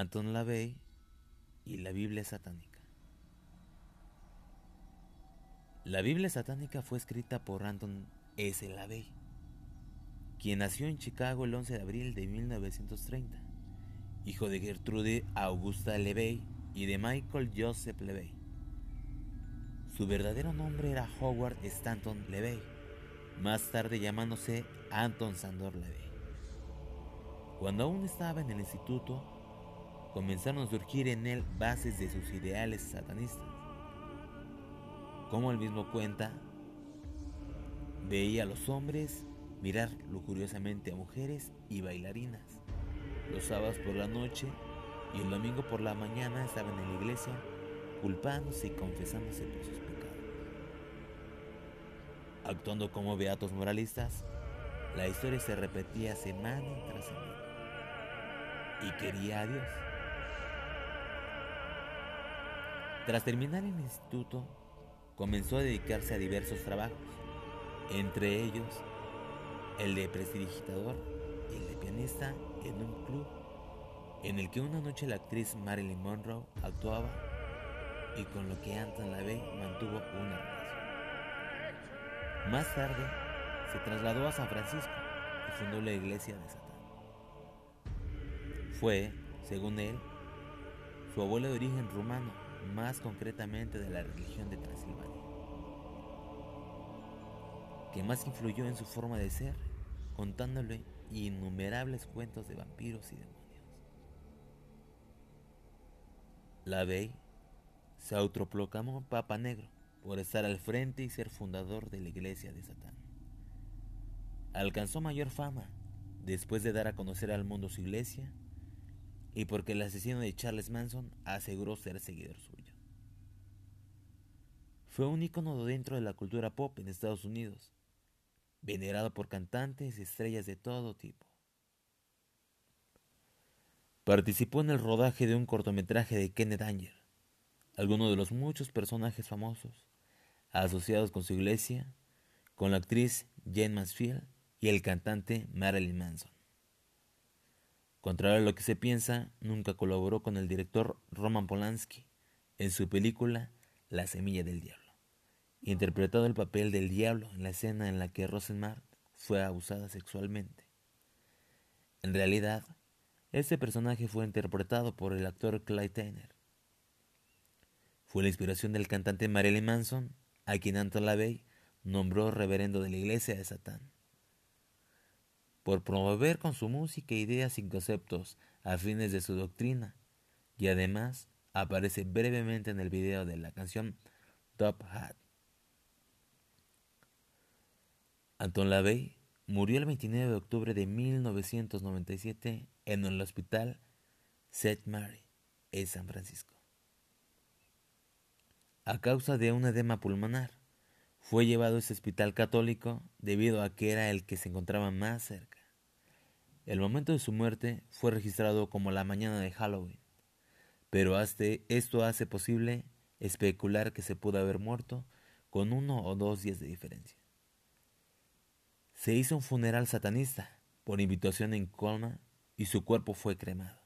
Anton LaVey y la Biblia satánica. La Biblia satánica fue escrita por Anton S. LaVey, quien nació en Chicago el 11 de abril de 1930, hijo de Gertrude Augusta LeVey y de Michael Joseph LeVey. Su verdadero nombre era Howard Stanton LeVey, más tarde llamándose Anton Sandor LeVey. Cuando aún estaba en el instituto, comenzaron a surgir en él bases de sus ideales satanistas. Como él mismo cuenta, veía a los hombres mirar lujuriosamente a mujeres y bailarinas. Los sábados por la noche y el domingo por la mañana estaban en la iglesia culpándose y confesándose por sus pecados. Actuando como beatos moralistas, la historia se repetía semana tras semana. Y quería a Dios. Tras terminar el instituto, comenzó a dedicarse a diversos trabajos, entre ellos el de prestidigitador y el de pianista en un club en el que una noche la actriz Marilyn Monroe actuaba y con lo que Anton LaVey mantuvo una relación. Más tarde se trasladó a San Francisco y fundó la iglesia de Satán. Fue, según él, su abuelo de origen rumano más concretamente de la religión de Transilvania, que más influyó en su forma de ser, contándole innumerables cuentos de vampiros y demonios. La Bey se autoproclamó Papa Negro por estar al frente y ser fundador de la iglesia de Satán. Alcanzó mayor fama después de dar a conocer al mundo su iglesia y porque el asesino de Charles Manson aseguró ser seguidor suyo. Fue un ícono dentro de la cultura pop en Estados Unidos, venerado por cantantes y estrellas de todo tipo. Participó en el rodaje de un cortometraje de Kenneth Anger, alguno de los muchos personajes famosos asociados con su iglesia, con la actriz Jane Mansfield y el cantante Marilyn Manson. Contrario a lo que se piensa, nunca colaboró con el director Roman Polanski en su película La semilla del diablo, interpretado el papel del diablo en la escena en la que Rosenmar fue abusada sexualmente. En realidad, este personaje fue interpretado por el actor Clyde Tanner. Fue la inspiración del cantante Marilyn Manson, a quien Anton LaVey nombró reverendo de la iglesia de Satán por promover con su música ideas y conceptos afines de su doctrina, y además aparece brevemente en el video de la canción Top Hat. Anton LaVey murió el 29 de octubre de 1997 en el hospital St. Mary en San Francisco. A causa de un edema pulmonar, fue llevado a ese hospital católico debido a que era el que se encontraba más cerca. El momento de su muerte fue registrado como la mañana de Halloween, pero esto hace posible especular que se pudo haber muerto con uno o dos días de diferencia. Se hizo un funeral satanista por invitación en Colma y su cuerpo fue cremado.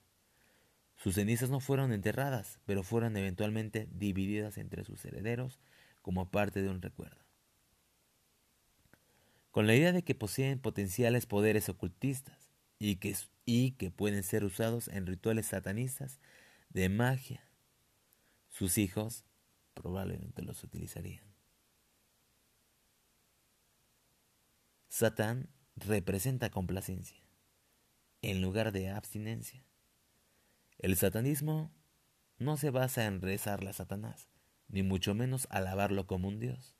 Sus cenizas no fueron enterradas, pero fueron eventualmente divididas entre sus herederos como parte de un recuerdo con la idea de que poseen potenciales poderes ocultistas y que, y que pueden ser usados en rituales satanistas de magia. Sus hijos probablemente los utilizarían. Satán representa complacencia en lugar de abstinencia. El satanismo no se basa en rezarle a Satanás, ni mucho menos alabarlo como un dios.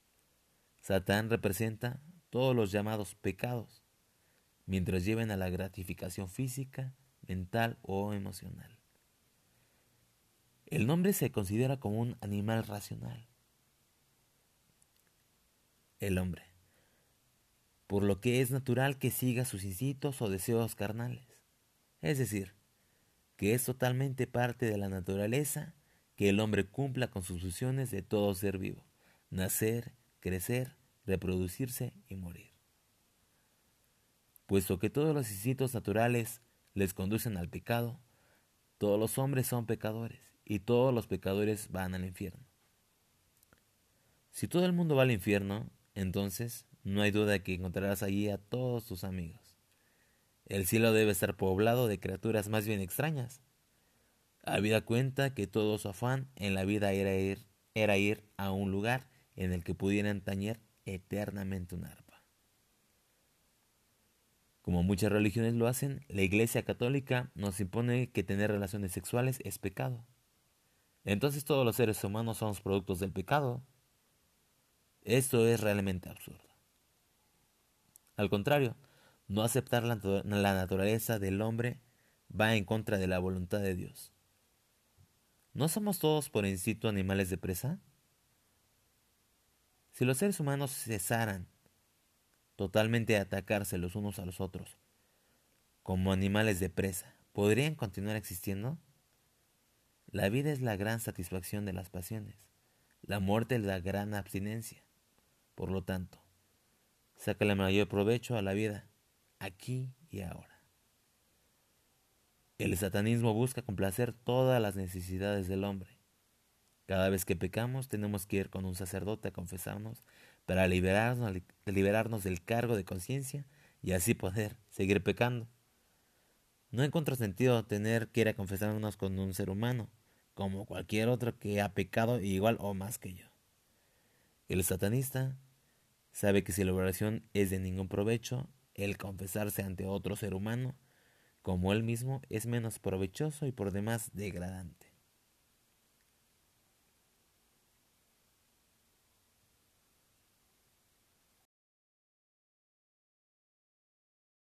Satán representa todos los llamados pecados, mientras lleven a la gratificación física, mental o emocional. El nombre se considera como un animal racional. El hombre, por lo que es natural que siga sus instintos o deseos carnales, es decir, que es totalmente parte de la naturaleza que el hombre cumpla con sus funciones de todo ser vivo, nacer, crecer, reproducirse y morir. Puesto que todos los instintos naturales les conducen al pecado, todos los hombres son pecadores y todos los pecadores van al infierno. Si todo el mundo va al infierno, entonces no hay duda que encontrarás allí a todos tus amigos. El cielo debe estar poblado de criaturas más bien extrañas. Habida cuenta que todo su afán en la vida era ir, era ir a un lugar en el que pudieran tañer eternamente un arpa. Como muchas religiones lo hacen, la Iglesia Católica nos impone que tener relaciones sexuales es pecado. Entonces todos los seres humanos somos productos del pecado. Esto es realmente absurdo. Al contrario, no aceptar la, naturaleza del hombre va en contra de la voluntad de Dios. ¿No somos todos por instinto animales de presa? Si los seres humanos cesaran totalmente de atacarse los unos a los otros como animales de presa, ¿podrían continuar existiendo? La vida es la gran satisfacción de las pasiones, la muerte es la gran abstinencia. Por lo tanto, saca el mayor provecho a la vida, aquí y ahora. El satanismo busca complacer todas las necesidades del hombre. Cada vez que pecamos tenemos que ir con un sacerdote a confesarnos para liberarnos, liberarnos del cargo de conciencia y así poder seguir pecando. No encuentro sentido tener que ir a confesarnos con un ser humano, como cualquier otro que ha pecado igual o más que yo. El satanista Sabe que si la oración es de ningún provecho, el confesarse ante otro ser humano, como él mismo, es menos provechoso y por demás degradante.